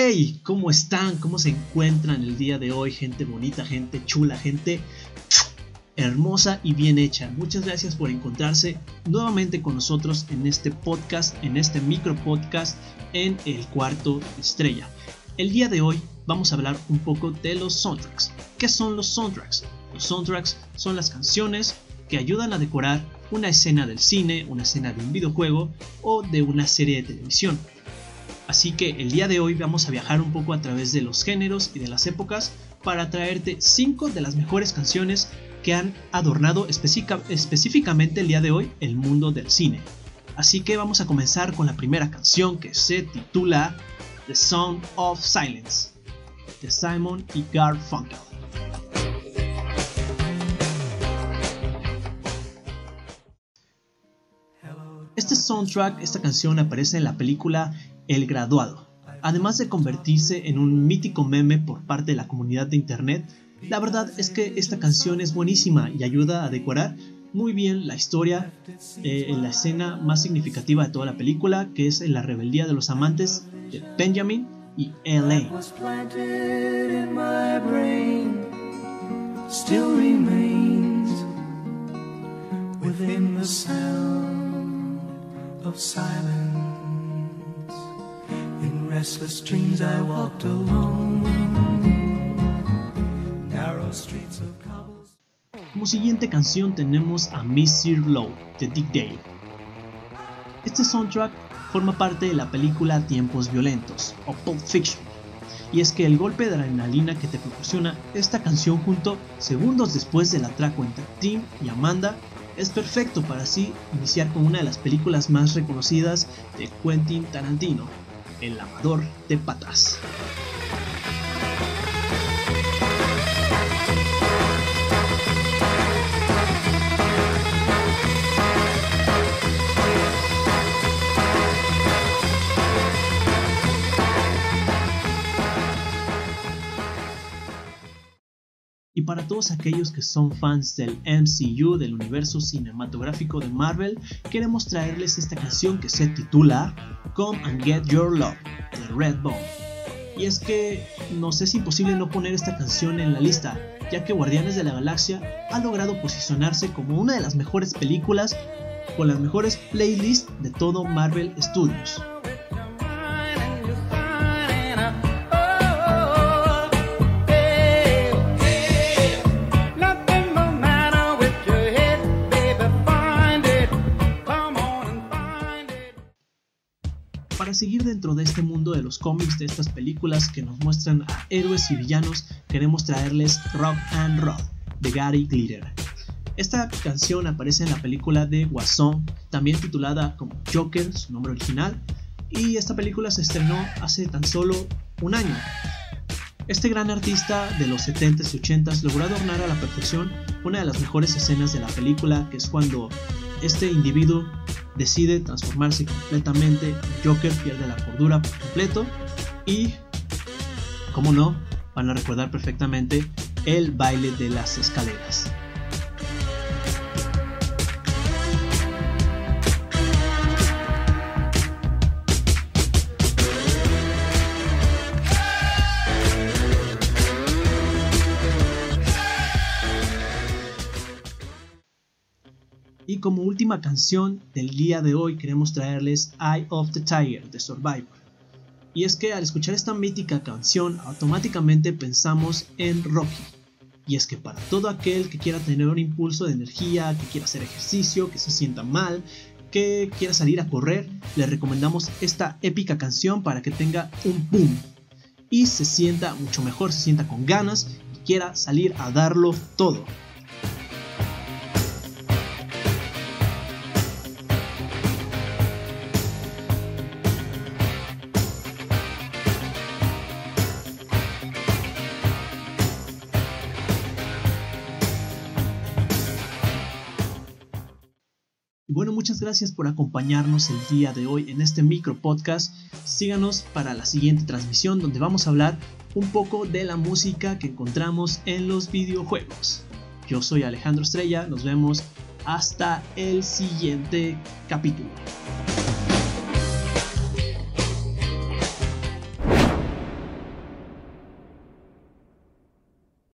Hey, ¿cómo están? ¿Cómo se encuentran el día de hoy? Gente bonita, gente chula, gente hermosa y bien hecha. Muchas gracias por encontrarse nuevamente con nosotros en este podcast, en este micro podcast en el cuarto estrella. El día de hoy vamos a hablar un poco de los soundtracks. ¿Qué son los soundtracks? Los soundtracks son las canciones que ayudan a decorar una escena del cine, una escena de un videojuego o de una serie de televisión. Así que el día de hoy vamos a viajar un poco a través de los géneros y de las épocas para traerte 5 de las mejores canciones que han adornado específicamente el día de hoy el mundo del cine. Así que vamos a comenzar con la primera canción que se titula The Sound of Silence de Simon y Garfunkel. Este soundtrack, esta canción aparece en la película El Graduado. Además de convertirse en un mítico meme por parte de la comunidad de internet, la verdad es que esta canción es buenísima y ayuda a decorar muy bien la historia eh, en la escena más significativa de toda la película, que es en la rebeldía de los amantes de Benjamin y Como siguiente canción tenemos a Miss Low de Dick Dale. Este soundtrack forma parte de la película Tiempos Violentos o Pulp Fiction. Y es que el golpe de adrenalina que te proporciona esta canción junto segundos después del atraco entre Tim y Amanda es perfecto para así iniciar con una de las películas más reconocidas de Quentin Tarantino, El lavador de patas. Para todos aquellos que son fans del MCU, del universo cinematográfico de Marvel, queremos traerles esta canción que se titula Come and Get Your Love de Redbone. Y es que nos es imposible no poner esta canción en la lista, ya que Guardianes de la Galaxia ha logrado posicionarse como una de las mejores películas con las mejores playlists de todo Marvel Studios. Seguir dentro de este mundo de los cómics, de estas películas que nos muestran a héroes y villanos, queremos traerles Rock and Roll de Gary Glitter. Esta canción aparece en la película de Guasón, también titulada como Joker, su nombre original, y esta película se estrenó hace tan solo un año. Este gran artista de los 70s y 80s logró adornar a la perfección una de las mejores escenas de la película, que es cuando este individuo decide transformarse completamente. Joker pierde la cordura por completo y, como no, van a recordar perfectamente el baile de las escaleras. Y como última canción del día de hoy queremos traerles Eye of the Tiger de Survivor. Y es que al escuchar esta mítica canción automáticamente pensamos en Rocky. Y es que para todo aquel que quiera tener un impulso de energía, que quiera hacer ejercicio, que se sienta mal, que quiera salir a correr, le recomendamos esta épica canción para que tenga un boom y se sienta mucho mejor, se sienta con ganas y quiera salir a darlo todo. Y bueno, muchas gracias por acompañarnos el día de hoy en este micro podcast. Síganos para la siguiente transmisión donde vamos a hablar un poco de la música que encontramos en los videojuegos. Yo soy Alejandro Estrella, nos vemos hasta el siguiente capítulo.